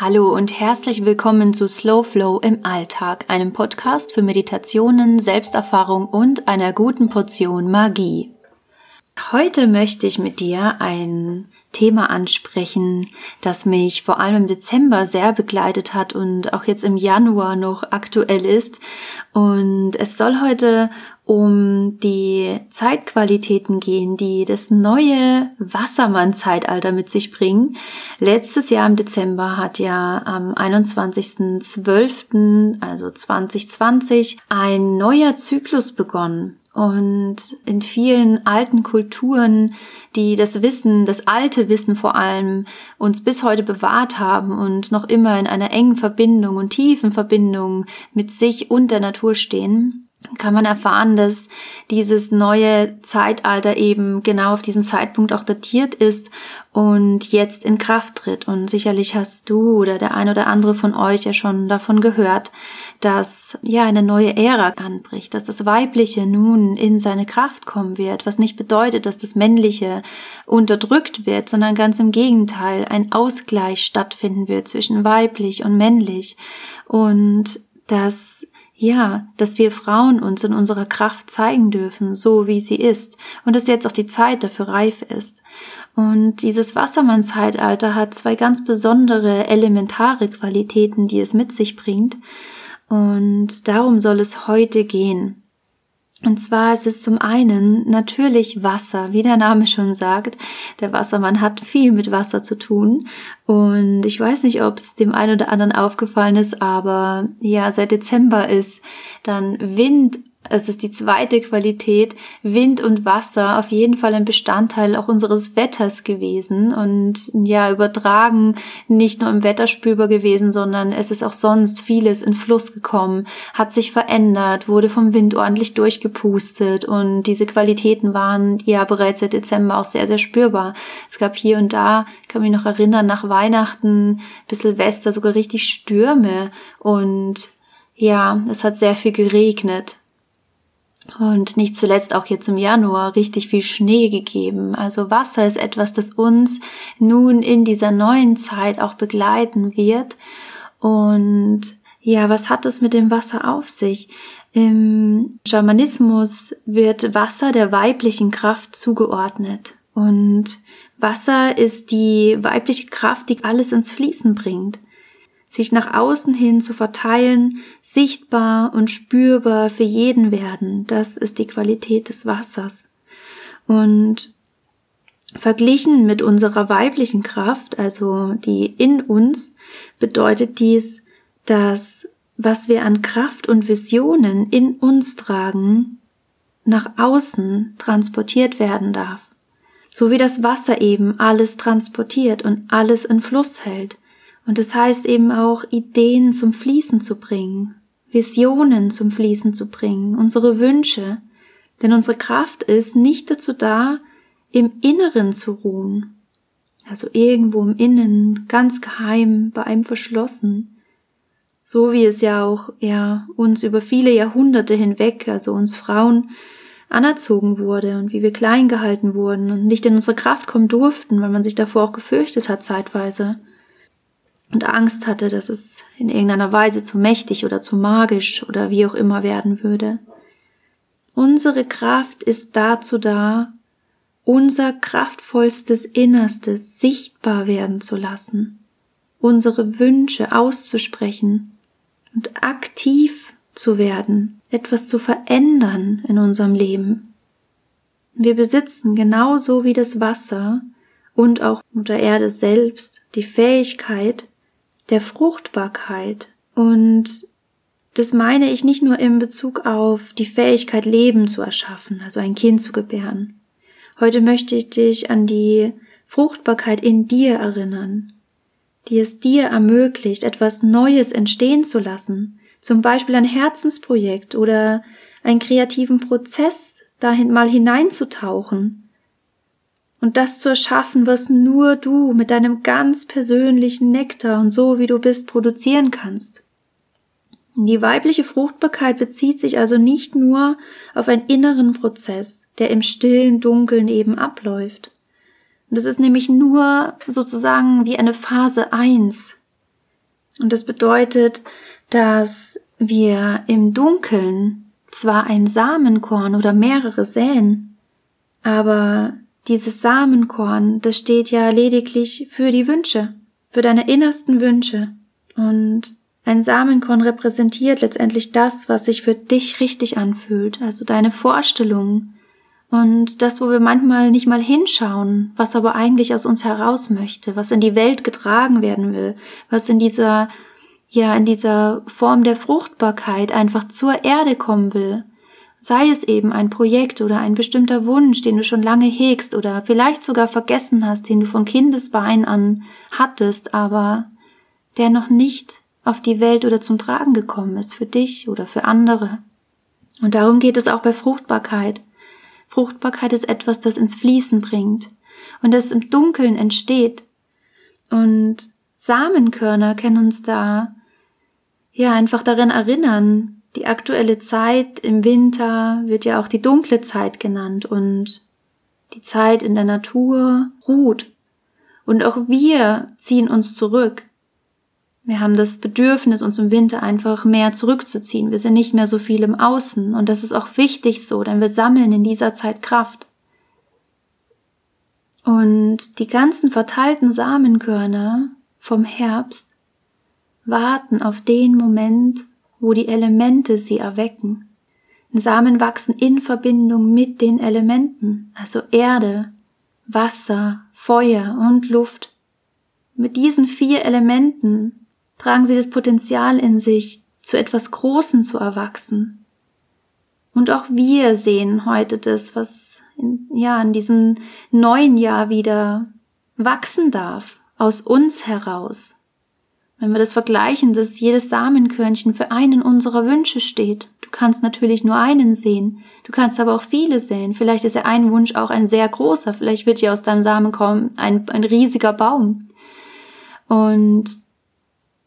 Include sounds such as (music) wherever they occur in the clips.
Hallo und herzlich willkommen zu Slow Flow im Alltag, einem Podcast für Meditationen, Selbsterfahrung und einer guten Portion Magie. Heute möchte ich mit dir ein Thema ansprechen, das mich vor allem im Dezember sehr begleitet hat und auch jetzt im Januar noch aktuell ist. Und es soll heute um die Zeitqualitäten gehen, die das neue Wassermann-Zeitalter mit sich bringen. Letztes Jahr im Dezember hat ja am 21.12., also 2020, ein neuer Zyklus begonnen. Und in vielen alten Kulturen, die das Wissen, das alte Wissen vor allem, uns bis heute bewahrt haben und noch immer in einer engen Verbindung und tiefen Verbindung mit sich und der Natur stehen, kann man erfahren, dass dieses neue Zeitalter eben genau auf diesen Zeitpunkt auch datiert ist und jetzt in Kraft tritt. Und sicherlich hast du oder der ein oder andere von euch ja schon davon gehört, dass ja eine neue Ära anbricht, dass das Weibliche nun in seine Kraft kommen wird, was nicht bedeutet, dass das Männliche unterdrückt wird, sondern ganz im Gegenteil ein Ausgleich stattfinden wird zwischen weiblich und männlich und dass ja, dass wir Frauen uns in unserer Kraft zeigen dürfen, so wie sie ist, und dass jetzt auch die Zeit dafür reif ist. Und dieses Wassermann-Zeitalter hat zwei ganz besondere elementare Qualitäten, die es mit sich bringt. Und darum soll es heute gehen. Und zwar ist es zum einen natürlich Wasser, wie der Name schon sagt. Der Wassermann hat viel mit Wasser zu tun. Und ich weiß nicht, ob es dem einen oder anderen aufgefallen ist, aber ja, seit Dezember ist dann Wind es ist die zweite Qualität, Wind und Wasser, auf jeden Fall ein Bestandteil auch unseres Wetters gewesen und ja, übertragen nicht nur im Wetterspülbar gewesen, sondern es ist auch sonst vieles in Fluss gekommen, hat sich verändert, wurde vom Wind ordentlich durchgepustet und diese Qualitäten waren ja bereits seit Dezember auch sehr, sehr spürbar. Es gab hier und da, kann mich noch erinnern, nach Weihnachten bis Silvester sogar richtig Stürme und ja, es hat sehr viel geregnet. Und nicht zuletzt auch jetzt im Januar richtig viel Schnee gegeben. Also Wasser ist etwas, das uns nun in dieser neuen Zeit auch begleiten wird. Und ja, was hat es mit dem Wasser auf sich? Im Schamanismus wird Wasser der weiblichen Kraft zugeordnet. Und Wasser ist die weibliche Kraft, die alles ins Fließen bringt sich nach außen hin zu verteilen, sichtbar und spürbar für jeden werden. Das ist die Qualität des Wassers. Und verglichen mit unserer weiblichen Kraft, also die in uns, bedeutet dies, dass was wir an Kraft und Visionen in uns tragen, nach außen transportiert werden darf. So wie das Wasser eben alles transportiert und alles in Fluss hält. Und das heißt eben auch, Ideen zum Fließen zu bringen, Visionen zum Fließen zu bringen, unsere Wünsche. Denn unsere Kraft ist nicht dazu da, im Inneren zu ruhen. Also irgendwo im Innen, ganz geheim, bei einem verschlossen. So wie es ja auch, ja, uns über viele Jahrhunderte hinweg, also uns Frauen, anerzogen wurde und wie wir klein gehalten wurden und nicht in unsere Kraft kommen durften, weil man sich davor auch gefürchtet hat zeitweise und Angst hatte, dass es in irgendeiner Weise zu mächtig oder zu magisch oder wie auch immer werden würde. Unsere Kraft ist dazu da, unser kraftvollstes Innerstes sichtbar werden zu lassen, unsere Wünsche auszusprechen und aktiv zu werden, etwas zu verändern in unserem Leben. Wir besitzen genauso wie das Wasser und auch Mutter Erde selbst die Fähigkeit, der Fruchtbarkeit. Und das meine ich nicht nur in Bezug auf die Fähigkeit, Leben zu erschaffen, also ein Kind zu gebären. Heute möchte ich dich an die Fruchtbarkeit in dir erinnern, die es dir ermöglicht, etwas Neues entstehen zu lassen, zum Beispiel ein Herzensprojekt oder einen kreativen Prozess dahin mal hineinzutauchen, und das zu erschaffen, was nur du mit deinem ganz persönlichen Nektar und so wie du bist produzieren kannst. Die weibliche Fruchtbarkeit bezieht sich also nicht nur auf einen inneren Prozess, der im stillen Dunkeln eben abläuft. Das ist nämlich nur sozusagen wie eine Phase eins. Und das bedeutet, dass wir im Dunkeln zwar ein Samenkorn oder mehrere säen, aber dieses Samenkorn, das steht ja lediglich für die Wünsche, für deine innersten Wünsche. Und ein Samenkorn repräsentiert letztendlich das, was sich für dich richtig anfühlt, also deine Vorstellungen und das, wo wir manchmal nicht mal hinschauen, was aber eigentlich aus uns heraus möchte, was in die Welt getragen werden will, was in dieser ja in dieser Form der Fruchtbarkeit einfach zur Erde kommen will. Sei es eben ein Projekt oder ein bestimmter Wunsch, den du schon lange hegst oder vielleicht sogar vergessen hast, den du von Kindesbein an hattest, aber der noch nicht auf die Welt oder zum Tragen gekommen ist für dich oder für andere. Und darum geht es auch bei Fruchtbarkeit. Fruchtbarkeit ist etwas, das ins Fließen bringt und das im Dunkeln entsteht. Und Samenkörner können uns da ja einfach daran erinnern, die aktuelle Zeit im Winter wird ja auch die dunkle Zeit genannt und die Zeit in der Natur ruht. Und auch wir ziehen uns zurück. Wir haben das Bedürfnis, uns im Winter einfach mehr zurückzuziehen. Wir sind nicht mehr so viel im Außen. Und das ist auch wichtig so, denn wir sammeln in dieser Zeit Kraft. Und die ganzen verteilten Samenkörner vom Herbst warten auf den Moment, wo die Elemente sie erwecken. Samen wachsen in Verbindung mit den Elementen, also Erde, Wasser, Feuer und Luft. Mit diesen vier Elementen tragen sie das Potenzial in sich, zu etwas Großem zu erwachsen. Und auch wir sehen heute das, was in, ja, in diesem neuen Jahr wieder wachsen darf, aus uns heraus. Wenn wir das vergleichen, dass jedes Samenkörnchen für einen unserer Wünsche steht. Du kannst natürlich nur einen sehen. Du kannst aber auch viele sehen. Vielleicht ist ja ein Wunsch auch ein sehr großer. Vielleicht wird ja aus deinem Samen kommen ein, ein riesiger Baum. Und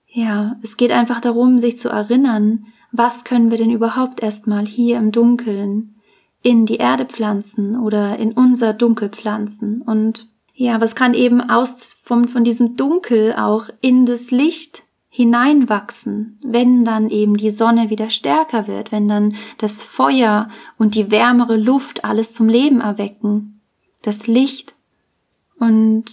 ja, es geht einfach darum, sich zu erinnern, was können wir denn überhaupt erstmal hier im Dunkeln in die Erde pflanzen oder in unser Dunkel pflanzen und ja, was kann eben aus vom, von diesem Dunkel auch in das Licht hineinwachsen, wenn dann eben die Sonne wieder stärker wird, wenn dann das Feuer und die wärmere Luft alles zum Leben erwecken, das Licht. Und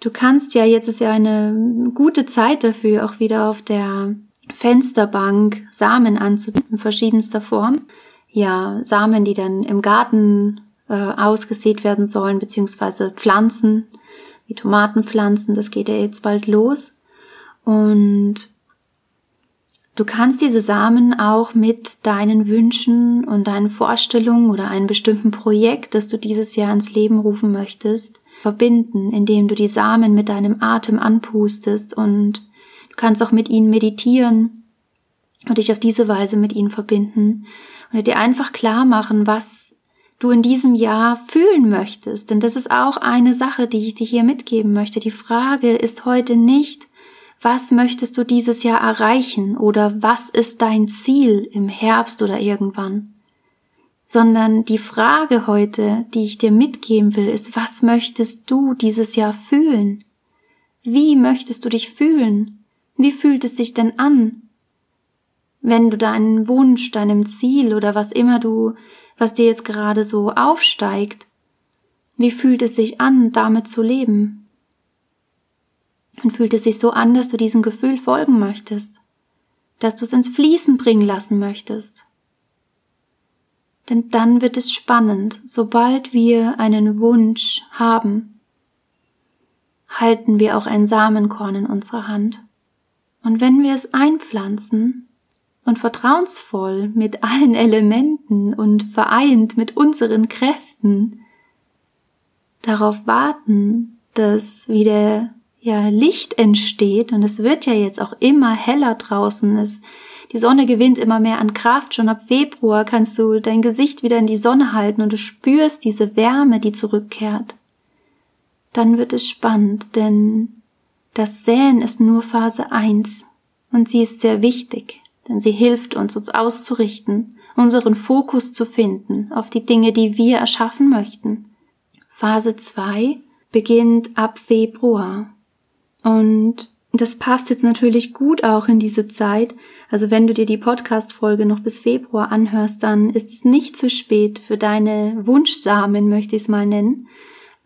du kannst ja, jetzt ist ja eine gute Zeit dafür, auch wieder auf der Fensterbank Samen anzuziehen, in verschiedenster Form. Ja, Samen, die dann im Garten äh, ausgesät werden sollen, beziehungsweise Pflanzen, wie Tomatenpflanzen, das geht ja jetzt bald los. Und du kannst diese Samen auch mit deinen Wünschen und deinen Vorstellungen oder einem bestimmten Projekt, das du dieses Jahr ins Leben rufen möchtest, verbinden, indem du die Samen mit deinem Atem anpustest und du kannst auch mit ihnen meditieren und dich auf diese Weise mit ihnen verbinden und dir einfach klar machen, was du in diesem Jahr fühlen möchtest. Denn das ist auch eine Sache, die ich dir hier mitgeben möchte. Die Frage ist heute nicht, was möchtest du dieses Jahr erreichen oder was ist dein Ziel im Herbst oder irgendwann, sondern die Frage heute, die ich dir mitgeben will, ist, was möchtest du dieses Jahr fühlen? Wie möchtest du dich fühlen? Wie fühlt es sich denn an? Wenn du deinen Wunsch, deinem Ziel oder was immer du was dir jetzt gerade so aufsteigt. Wie fühlt es sich an, damit zu leben? Und fühlt es sich so an, dass du diesem Gefühl folgen möchtest, dass du es ins Fließen bringen lassen möchtest? Denn dann wird es spannend, sobald wir einen Wunsch haben, halten wir auch ein Samenkorn in unserer Hand. Und wenn wir es einpflanzen, und vertrauensvoll mit allen Elementen und vereint mit unseren Kräften darauf warten, dass wieder ja Licht entsteht und es wird ja jetzt auch immer heller draußen. Es, die Sonne gewinnt immer mehr an Kraft. Schon ab Februar kannst du dein Gesicht wieder in die Sonne halten und du spürst diese Wärme, die zurückkehrt. Dann wird es spannend, denn das Säen ist nur Phase 1 und sie ist sehr wichtig denn sie hilft uns, uns auszurichten, unseren Fokus zu finden auf die Dinge, die wir erschaffen möchten. Phase 2 beginnt ab Februar und das passt jetzt natürlich gut auch in diese Zeit. Also wenn du dir die Podcast-Folge noch bis Februar anhörst, dann ist es nicht zu spät für deine Wunschsamen, möchte ich es mal nennen,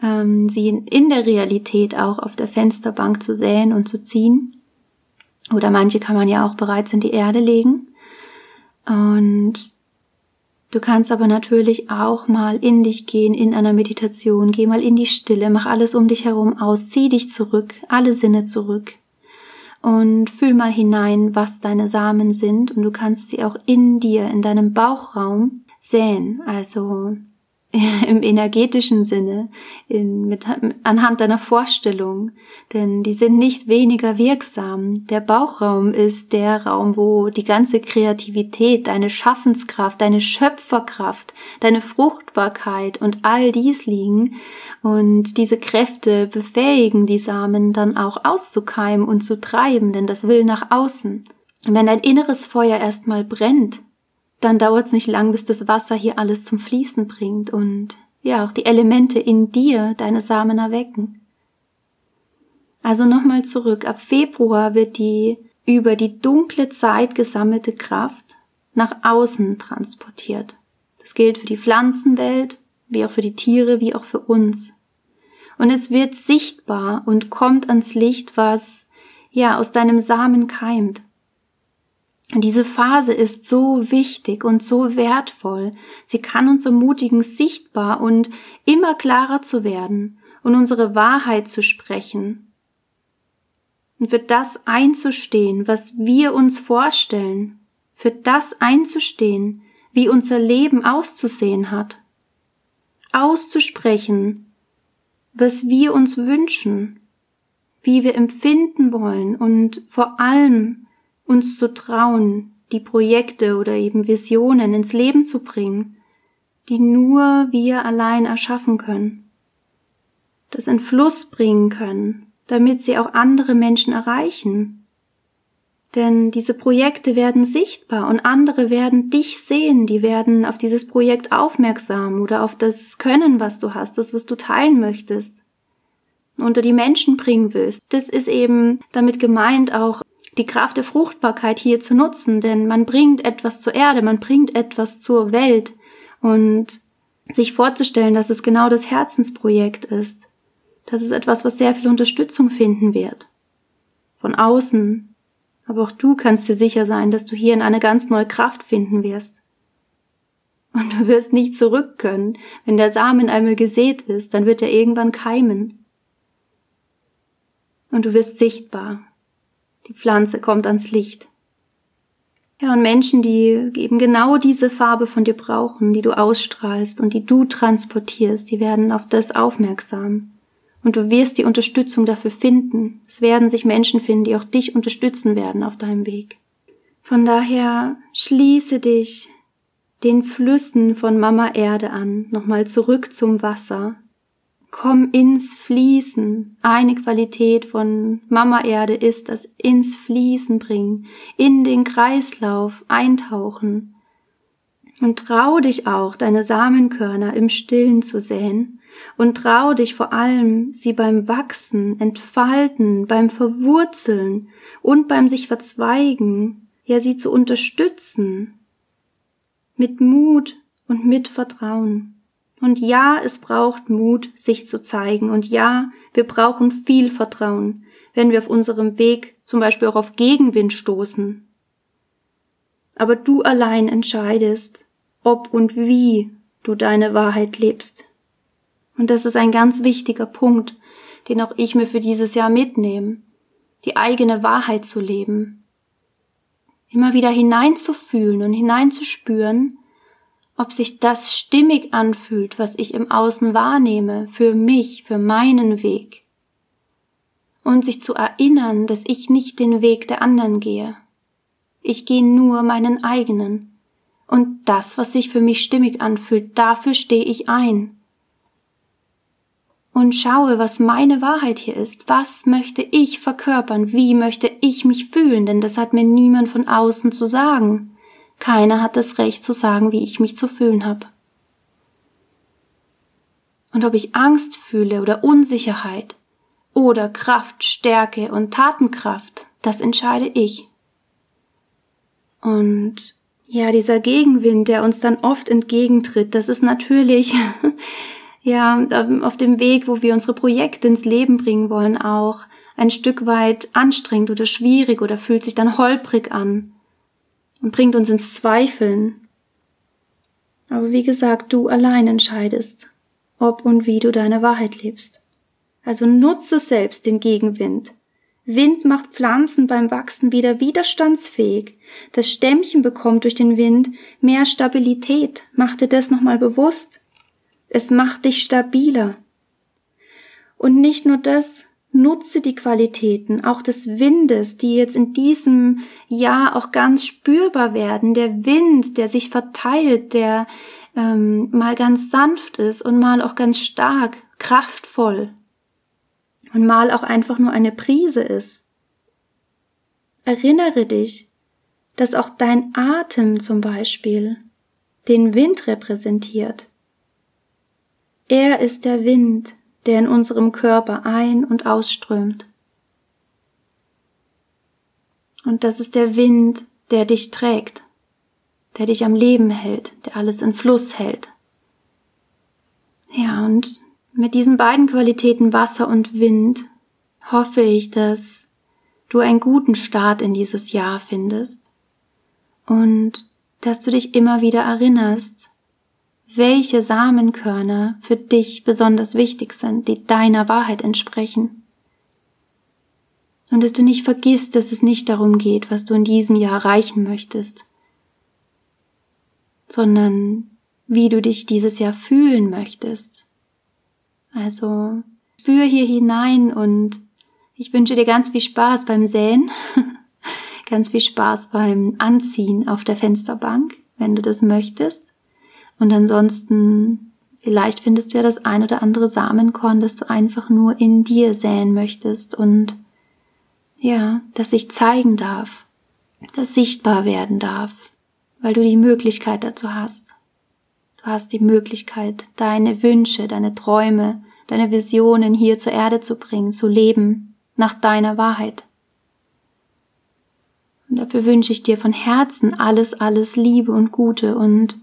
ähm, sie in der Realität auch auf der Fensterbank zu säen und zu ziehen. Oder manche kann man ja auch bereits in die Erde legen. Und Du kannst aber natürlich auch mal in dich gehen in einer Meditation, geh mal in die Stille, mach alles um dich herum aus, zieh dich zurück, alle Sinne zurück. Und fühl mal hinein, was deine Samen sind. Und du kannst sie auch in dir, in deinem Bauchraum säen, also (laughs) im energetischen Sinne, in, mit, anhand deiner Vorstellung, denn die sind nicht weniger wirksam. Der Bauchraum ist der Raum, wo die ganze Kreativität, deine Schaffenskraft, deine Schöpferkraft, deine Fruchtbarkeit und all dies liegen und diese Kräfte befähigen die Samen dann auch auszukeimen und zu treiben, denn das will nach außen. Wenn dein inneres Feuer erstmal brennt, dann dauert es nicht lang, bis das Wasser hier alles zum Fließen bringt und ja, auch die Elemente in dir deine Samen erwecken. Also nochmal zurück. Ab Februar wird die über die dunkle Zeit gesammelte Kraft nach außen transportiert. Das gilt für die Pflanzenwelt, wie auch für die Tiere, wie auch für uns. Und es wird sichtbar und kommt ans Licht, was ja aus deinem Samen keimt. Diese Phase ist so wichtig und so wertvoll. Sie kann uns ermutigen, sichtbar und immer klarer zu werden und unsere Wahrheit zu sprechen. Und für das einzustehen, was wir uns vorstellen, für das einzustehen, wie unser Leben auszusehen hat. Auszusprechen, was wir uns wünschen, wie wir empfinden wollen und vor allem uns zu trauen, die Projekte oder eben Visionen ins Leben zu bringen, die nur wir allein erschaffen können, das in Fluss bringen können, damit sie auch andere Menschen erreichen. Denn diese Projekte werden sichtbar und andere werden dich sehen, die werden auf dieses Projekt aufmerksam oder auf das Können, was du hast, das, was du teilen möchtest, unter die Menschen bringen willst. Das ist eben damit gemeint auch die Kraft der Fruchtbarkeit hier zu nutzen, denn man bringt etwas zur Erde, man bringt etwas zur Welt und sich vorzustellen, dass es genau das Herzensprojekt ist. Das ist etwas, was sehr viel Unterstützung finden wird. Von außen. Aber auch du kannst dir sicher sein, dass du hier in eine ganz neue Kraft finden wirst. Und du wirst nicht zurück können. Wenn der Samen einmal gesät ist, dann wird er irgendwann keimen. Und du wirst sichtbar. Die Pflanze kommt ans Licht. Ja, und Menschen, die eben genau diese Farbe von dir brauchen, die du ausstrahlst und die du transportierst, die werden auf das aufmerksam. Und du wirst die Unterstützung dafür finden. Es werden sich Menschen finden, die auch dich unterstützen werden auf deinem Weg. Von daher schließe dich den Flüssen von Mama Erde an, nochmal zurück zum Wasser, Komm ins Fließen. Eine Qualität von Mama Erde ist das ins Fließen bringen, in den Kreislauf eintauchen. Und trau dich auch, deine Samenkörner im Stillen zu säen und trau dich vor allem, sie beim Wachsen, Entfalten, beim Verwurzeln und beim sich verzweigen, ja sie zu unterstützen. Mit Mut und mit Vertrauen. Und ja, es braucht Mut, sich zu zeigen. Und ja, wir brauchen viel Vertrauen, wenn wir auf unserem Weg zum Beispiel auch auf Gegenwind stoßen. Aber du allein entscheidest, ob und wie du deine Wahrheit lebst. Und das ist ein ganz wichtiger Punkt, den auch ich mir für dieses Jahr mitnehme, die eigene Wahrheit zu leben. Immer wieder hineinzufühlen und hineinzuspüren, ob sich das stimmig anfühlt, was ich im Außen wahrnehme, für mich, für meinen Weg. Und sich zu erinnern, dass ich nicht den Weg der anderen gehe. Ich gehe nur meinen eigenen. Und das, was sich für mich stimmig anfühlt, dafür stehe ich ein. Und schaue, was meine Wahrheit hier ist. Was möchte ich verkörpern? Wie möchte ich mich fühlen? Denn das hat mir niemand von außen zu sagen. Keiner hat das Recht zu sagen, wie ich mich zu fühlen habe. Und ob ich Angst fühle oder Unsicherheit oder Kraft, Stärke und Tatenkraft, das entscheide ich. Und ja, dieser Gegenwind, der uns dann oft entgegentritt, das ist natürlich (laughs) ja auf dem Weg, wo wir unsere Projekte ins Leben bringen wollen, auch ein Stück weit anstrengend oder schwierig oder fühlt sich dann holprig an und bringt uns ins Zweifeln. Aber wie gesagt, du allein entscheidest, ob und wie du deine Wahrheit lebst. Also nutze selbst den Gegenwind. Wind macht Pflanzen beim Wachsen wieder widerstandsfähig. Das Stämmchen bekommt durch den Wind mehr Stabilität. Mach dir das nochmal bewusst. Es macht dich stabiler. Und nicht nur das, nutze die Qualitäten auch des Windes, die jetzt in diesem Jahr auch ganz spürbar werden. Der Wind, der sich verteilt, der ähm, mal ganz sanft ist und mal auch ganz stark, kraftvoll und mal auch einfach nur eine Prise ist. Erinnere dich, dass auch dein Atem zum Beispiel den Wind repräsentiert. Er ist der Wind, der in unserem Körper ein- und ausströmt. Und das ist der Wind, der dich trägt, der dich am Leben hält, der alles in Fluss hält. Ja, und mit diesen beiden Qualitäten Wasser und Wind hoffe ich, dass du einen guten Start in dieses Jahr findest und dass du dich immer wieder erinnerst, welche Samenkörner für dich besonders wichtig sind, die deiner Wahrheit entsprechen. Und dass du nicht vergisst, dass es nicht darum geht, was du in diesem Jahr erreichen möchtest, sondern wie du dich dieses Jahr fühlen möchtest also spür hier hinein und ich wünsche dir ganz viel Spaß beim Säen, (laughs) ganz viel Spaß beim Anziehen auf der Fensterbank, wenn du das möchtest. Und ansonsten, vielleicht findest du ja das ein oder andere Samenkorn, das du einfach nur in dir säen möchtest und ja, das sich zeigen darf, das sichtbar werden darf, weil du die Möglichkeit dazu hast. Du hast die Möglichkeit, deine Wünsche, deine Träume, deine Visionen hier zur Erde zu bringen, zu leben, nach deiner Wahrheit. Und dafür wünsche ich dir von Herzen alles, alles Liebe und Gute und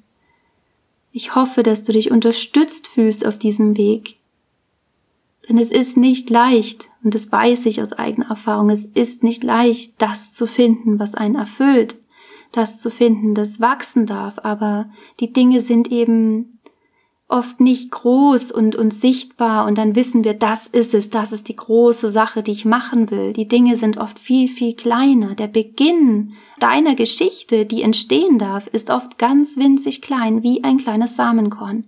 ich hoffe, dass du dich unterstützt fühlst auf diesem Weg. Denn es ist nicht leicht, und das weiß ich aus eigener Erfahrung, es ist nicht leicht, das zu finden, was einen erfüllt, das zu finden, das wachsen darf, aber die Dinge sind eben oft nicht groß und, und sichtbar und dann wissen wir, das ist es, das ist die große Sache, die ich machen will. Die Dinge sind oft viel, viel kleiner. Der Beginn deiner Geschichte, die entstehen darf, ist oft ganz winzig klein, wie ein kleines Samenkorn.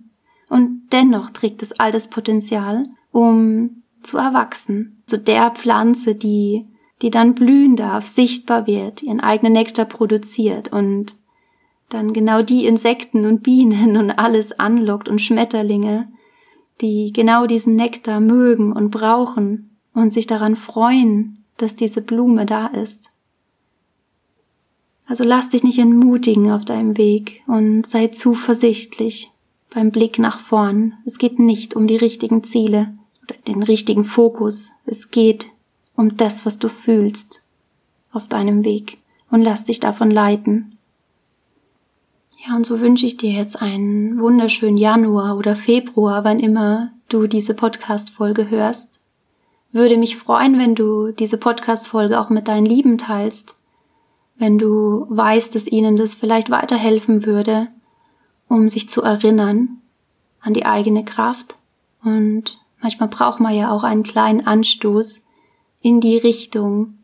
Und dennoch trägt es all das Potenzial, um zu erwachsen, zu der Pflanze, die die dann blühen darf, sichtbar wird, ihren eigenen Nektar produziert und dann genau die Insekten und Bienen und alles anlockt und Schmetterlinge, die genau diesen Nektar mögen und brauchen und sich daran freuen, dass diese Blume da ist. Also lass dich nicht entmutigen auf deinem Weg und sei zuversichtlich beim Blick nach vorn. Es geht nicht um die richtigen Ziele oder den richtigen Fokus. Es geht um das, was du fühlst auf deinem Weg und lass dich davon leiten. Ja, und so wünsche ich dir jetzt einen wunderschönen Januar oder Februar, wann immer du diese Podcast-Folge hörst. Würde mich freuen, wenn du diese Podcast-Folge auch mit deinen Lieben teilst, wenn du weißt, dass ihnen das vielleicht weiterhelfen würde, um sich zu erinnern an die eigene Kraft. Und manchmal braucht man ja auch einen kleinen Anstoß, in die Richtung,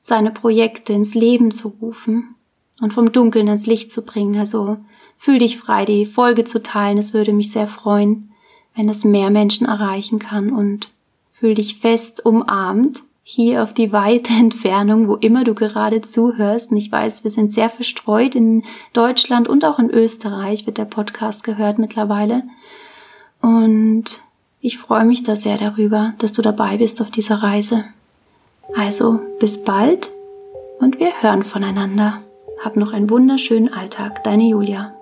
seine Projekte ins Leben zu rufen und vom Dunkeln ans Licht zu bringen. Also fühl dich frei, die Folge zu teilen. Es würde mich sehr freuen, wenn das mehr Menschen erreichen kann und fühl dich fest umarmt hier auf die weite (laughs) Entfernung, wo immer du gerade zuhörst. Und ich weiß, wir sind sehr verstreut in Deutschland und auch in Österreich wird der Podcast gehört mittlerweile. Und ich freue mich da sehr darüber, dass du dabei bist auf dieser Reise. Also bis bald und wir hören voneinander. Hab noch einen wunderschönen Alltag, deine Julia.